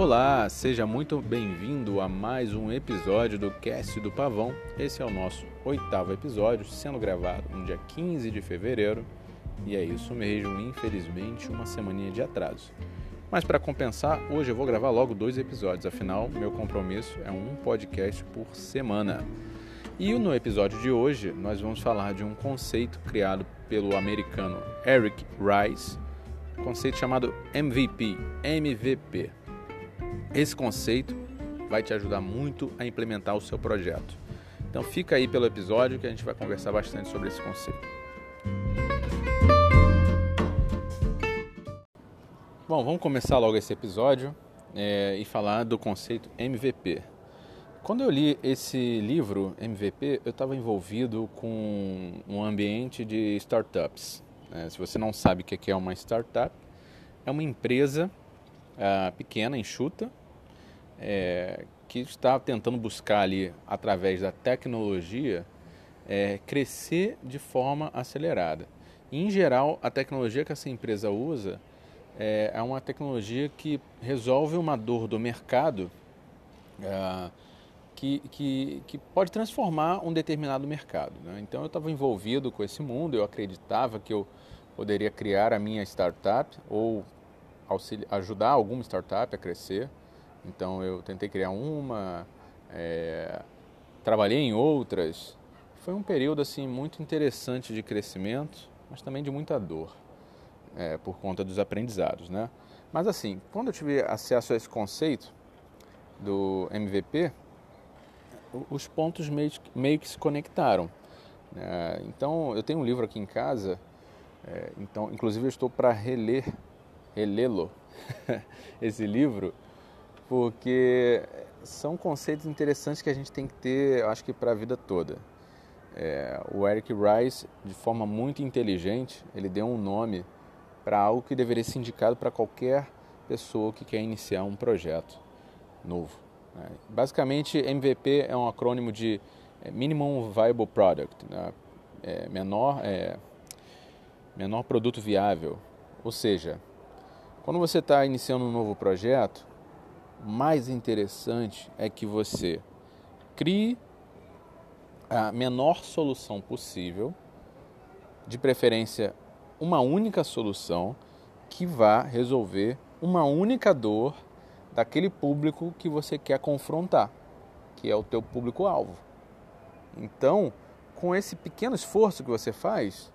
Olá, seja muito bem-vindo a mais um episódio do Cast do Pavão. Esse é o nosso oitavo episódio, sendo gravado no dia 15 de fevereiro. E é isso mesmo, infelizmente, uma semaninha de atraso. Mas para compensar, hoje eu vou gravar logo dois episódios, afinal, meu compromisso é um podcast por semana. E no episódio de hoje, nós vamos falar de um conceito criado pelo americano Eric Rice, conceito chamado MVP, MVP. Esse conceito vai te ajudar muito a implementar o seu projeto. Então fica aí pelo episódio que a gente vai conversar bastante sobre esse conceito. Bom, vamos começar logo esse episódio é, e falar do conceito MVP. Quando eu li esse livro, MVP, eu estava envolvido com um ambiente de startups. É, se você não sabe o que é uma startup, é uma empresa uh, pequena, enxuta, é, que está tentando buscar ali, através da tecnologia, é, crescer de forma acelerada. Em geral, a tecnologia que essa empresa usa é, é uma tecnologia que resolve uma dor do mercado é, que, que, que pode transformar um determinado mercado. Né? Então, eu estava envolvido com esse mundo, eu acreditava que eu poderia criar a minha startup ou ajudar alguma startup a crescer. Então eu tentei criar uma, é, trabalhei em outras. Foi um período assim muito interessante de crescimento, mas também de muita dor, é, por conta dos aprendizados, né? Mas assim, quando eu tive acesso a esse conceito do MVP, os pontos meio, meio que se conectaram. É, então, eu tenho um livro aqui em casa, é, então, inclusive eu estou para reler, relê-lo, esse livro, porque são conceitos interessantes que a gente tem que ter, acho que para a vida toda. É, o Eric Rice, de forma muito inteligente, ele deu um nome para algo que deveria ser indicado para qualquer pessoa que quer iniciar um projeto novo. Né? Basicamente, MVP é um acrônimo de é, Minimum Viable Product, né? é, menor, é, menor produto viável. Ou seja, quando você está iniciando um novo projeto, mais interessante é que você crie a menor solução possível, de preferência uma única solução que vá resolver uma única dor daquele público que você quer confrontar, que é o teu público-alvo. Então, com esse pequeno esforço que você faz,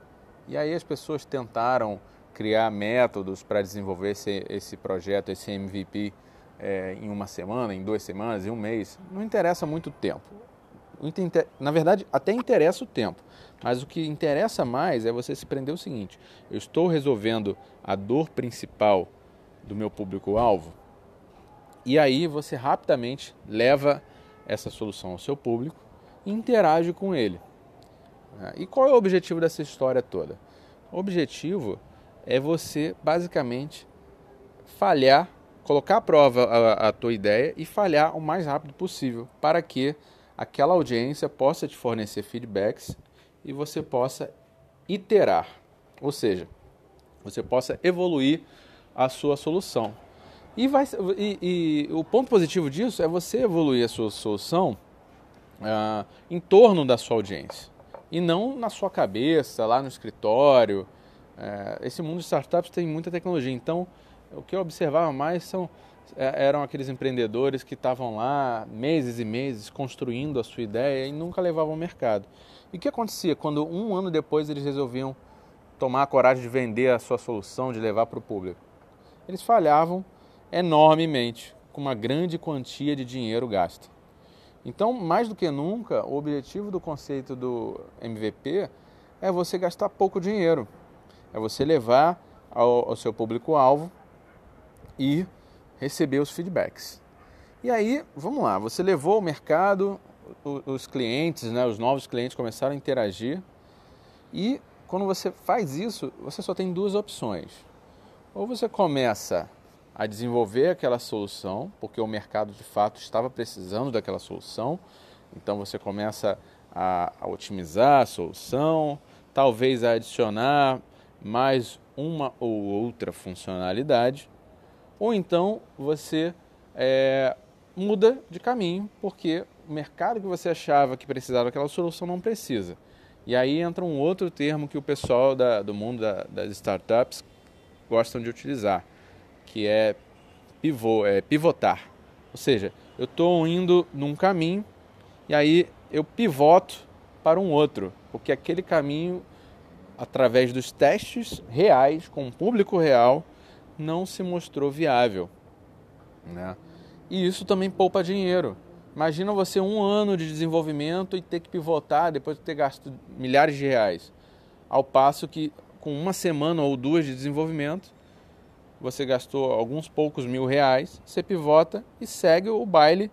e aí as pessoas tentaram criar métodos para desenvolver esse, esse projeto, esse MVP é, em uma semana, em duas semanas, em um mês, não interessa muito tempo. Na verdade, até interessa o tempo, mas o que interessa mais é você se prender o seguinte: eu estou resolvendo a dor principal do meu público-alvo, e aí você rapidamente leva essa solução ao seu público e interage com ele. E qual é o objetivo dessa história toda? O objetivo é você basicamente falhar colocar à prova a, a tua ideia e falhar o mais rápido possível para que aquela audiência possa te fornecer feedbacks e você possa iterar, ou seja, você possa evoluir a sua solução. E, vai, e, e o ponto positivo disso é você evoluir a sua solução ah, em torno da sua audiência e não na sua cabeça, lá no escritório. Eh, esse mundo de startups tem muita tecnologia, então o que eu observava mais são é, eram aqueles empreendedores que estavam lá meses e meses construindo a sua ideia e nunca levavam ao mercado. E o que acontecia quando um ano depois eles resolviam tomar a coragem de vender a sua solução, de levar para o público? Eles falhavam enormemente, com uma grande quantia de dinheiro gasto. Então, mais do que nunca, o objetivo do conceito do MVP é você gastar pouco dinheiro, é você levar ao, ao seu público-alvo e receber os feedbacks. E aí, vamos lá, você levou ao mercado, os clientes, né, os novos clientes começaram a interagir e quando você faz isso, você só tem duas opções. Ou você começa a desenvolver aquela solução, porque o mercado de fato estava precisando daquela solução, então você começa a, a otimizar a solução, talvez a adicionar mais uma ou outra funcionalidade, ou então você é, muda de caminho porque o mercado que você achava que precisava daquela solução não precisa. E aí entra um outro termo que o pessoal da, do mundo da, das startups gostam de utilizar, que é, pivô, é pivotar. Ou seja, eu estou indo num caminho e aí eu pivoto para um outro, porque aquele caminho, através dos testes reais, com o público real, não se mostrou viável. Né? E isso também poupa dinheiro. Imagina você um ano de desenvolvimento e ter que pivotar depois de ter gasto milhares de reais. Ao passo que com uma semana ou duas de desenvolvimento, você gastou alguns poucos mil reais, você pivota e segue o baile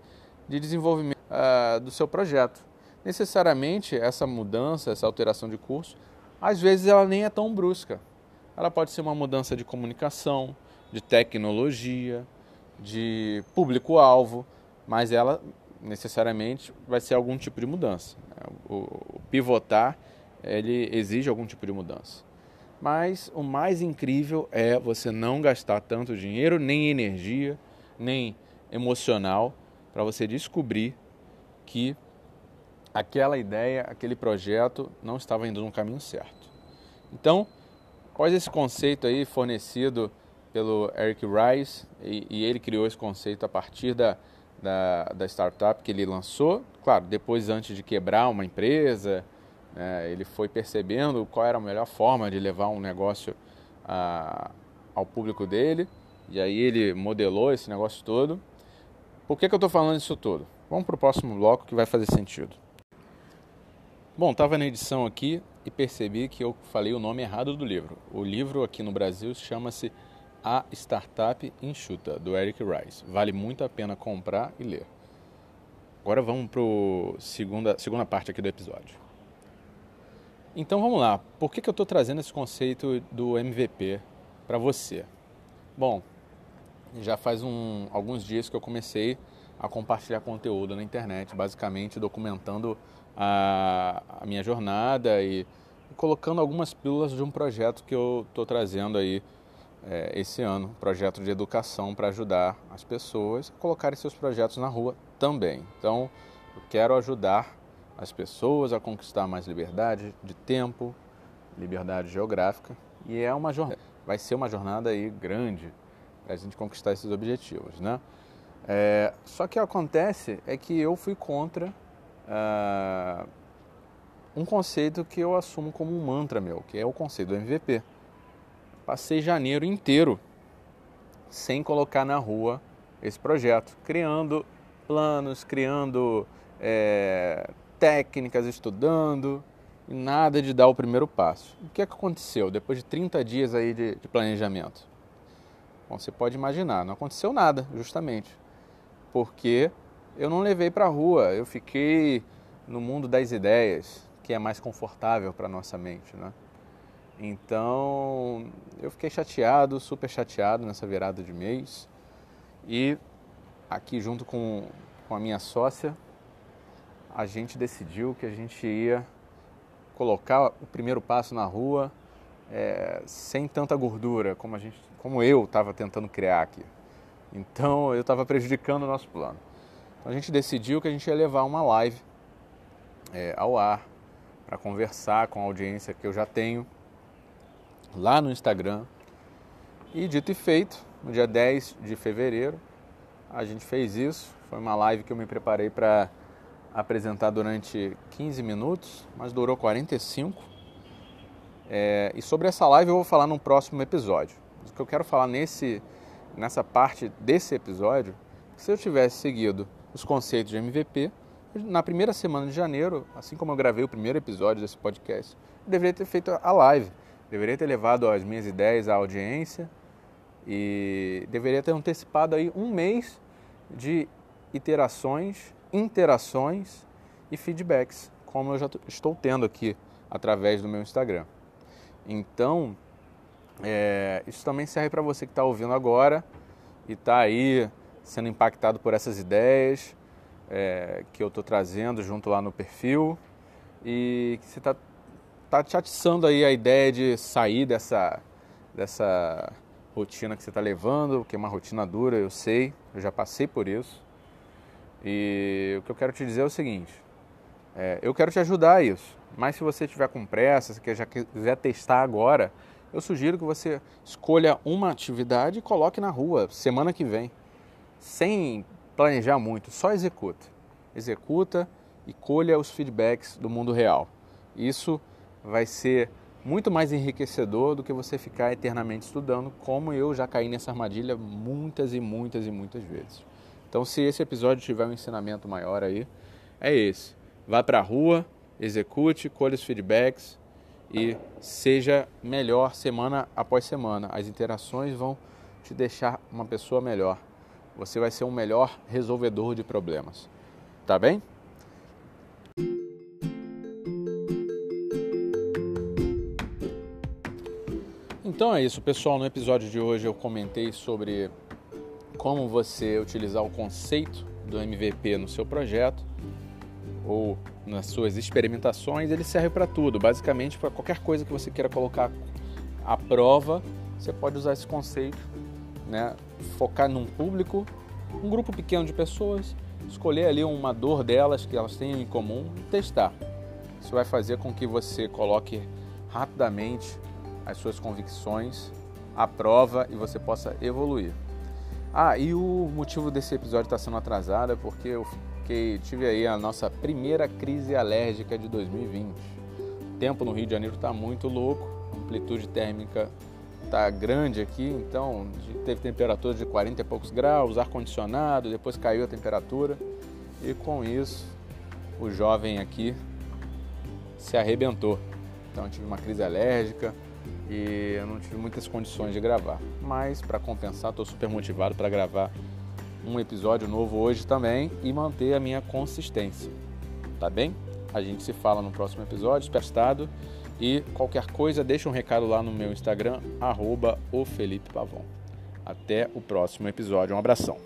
de desenvolvimento uh, do seu projeto. Necessariamente essa mudança, essa alteração de curso, às vezes ela nem é tão brusca. Ela pode ser uma mudança de comunicação, de tecnologia, de público-alvo, mas ela necessariamente vai ser algum tipo de mudança. O, pivotar ele exige algum tipo de mudança. Mas o mais incrível é você não gastar tanto dinheiro, nem energia, nem emocional para você descobrir que aquela ideia, aquele projeto não estava indo no caminho certo. Então, após esse conceito aí fornecido pelo Eric Rice, e, e ele criou esse conceito a partir da, da, da startup que ele lançou. Claro, depois, antes de quebrar uma empresa, né, ele foi percebendo qual era a melhor forma de levar um negócio a, ao público dele. E aí ele modelou esse negócio todo. Por que, que eu estou falando isso tudo? Vamos para o próximo bloco que vai fazer sentido. Bom, estava na edição aqui e percebi que eu falei o nome errado do livro. O livro aqui no Brasil chama-se a Startup Enxuta, do Eric Rice. Vale muito a pena comprar e ler. Agora vamos para a segunda, segunda parte aqui do episódio. Então vamos lá. Por que, que eu estou trazendo esse conceito do MVP para você? Bom, já faz um, alguns dias que eu comecei a compartilhar conteúdo na internet, basicamente documentando a, a minha jornada e colocando algumas pílulas de um projeto que eu estou trazendo aí é, esse ano, projeto de educação para ajudar as pessoas a colocarem seus projetos na rua também. Então, eu quero ajudar as pessoas a conquistar mais liberdade de tempo, liberdade geográfica, e é uma jornada, vai ser uma jornada aí grande para a gente conquistar esses objetivos, né? É, só que acontece é que eu fui contra uh, um conceito que eu assumo como um mantra meu, que é o conceito do MVP. Passei janeiro inteiro sem colocar na rua esse projeto, criando planos, criando é, técnicas, estudando, e nada de dar o primeiro passo. O que, é que aconteceu depois de 30 dias aí de, de planejamento? Bom, você pode imaginar, não aconteceu nada, justamente, porque eu não levei para a rua, eu fiquei no mundo das ideias, que é mais confortável para nossa mente, né? Então eu fiquei chateado, super chateado nessa virada de mês. E aqui junto com, com a minha sócia, a gente decidiu que a gente ia colocar o primeiro passo na rua é, sem tanta gordura como, a gente, como eu estava tentando criar aqui. Então eu estava prejudicando o nosso plano. Então a gente decidiu que a gente ia levar uma live é, ao ar para conversar com a audiência que eu já tenho lá no Instagram. E dito e feito, no dia 10 de fevereiro, a gente fez isso. Foi uma live que eu me preparei para apresentar durante 15 minutos, mas durou 45. É, e sobre essa live eu vou falar no próximo episódio. O que eu quero falar nesse, nessa parte desse episódio, se eu tivesse seguido os conceitos de MVP, na primeira semana de janeiro, assim como eu gravei o primeiro episódio desse podcast, eu deveria ter feito a live Deveria ter levado as minhas ideias à audiência e deveria ter antecipado aí um mês de iterações, interações e feedbacks, como eu já estou tendo aqui através do meu Instagram. Então, é, isso também serve para você que está ouvindo agora e está aí sendo impactado por essas ideias é, que eu estou trazendo junto lá no perfil e que você está tá te atiçando aí a ideia de sair dessa, dessa rotina que você está levando, que é uma rotina dura, eu sei, eu já passei por isso. E o que eu quero te dizer é o seguinte: é, eu quero te ajudar a isso, mas se você tiver com pressa, se já quiser testar agora, eu sugiro que você escolha uma atividade e coloque na rua semana que vem, sem planejar muito, só executa. Executa e colha os feedbacks do mundo real. Isso vai ser muito mais enriquecedor do que você ficar eternamente estudando, como eu já caí nessa armadilha muitas e muitas e muitas vezes. Então, se esse episódio tiver um ensinamento maior aí, é esse. Vá para a rua, execute, colhe os feedbacks e seja melhor semana após semana. As interações vão te deixar uma pessoa melhor. Você vai ser um melhor resolvedor de problemas. Tá bem? Então é isso, pessoal. No episódio de hoje eu comentei sobre como você utilizar o conceito do MVP no seu projeto ou nas suas experimentações. Ele serve para tudo, basicamente para qualquer coisa que você queira colocar à prova, você pode usar esse conceito, né? Focar num público, um grupo pequeno de pessoas, escolher ali uma dor delas que elas tenham em comum e testar. Isso vai fazer com que você coloque rapidamente as suas convicções à prova e você possa evoluir. Ah, e o motivo desse episódio estar sendo atrasado é porque eu fiquei, tive aí a nossa primeira crise alérgica de 2020. O tempo no Rio de Janeiro está muito louco, amplitude térmica está grande aqui, então teve temperatura de 40 e poucos graus, ar-condicionado, depois caiu a temperatura e com isso o jovem aqui se arrebentou. Então tive uma crise alérgica, e eu não tive muitas condições de gravar. Mas para compensar, estou super motivado para gravar um episódio novo hoje também e manter a minha consistência. Tá bem? A gente se fala no próximo episódio, espestado. E qualquer coisa, deixa um recado lá no meu Instagram, arroba o Felipe. Até o próximo episódio. Um abração.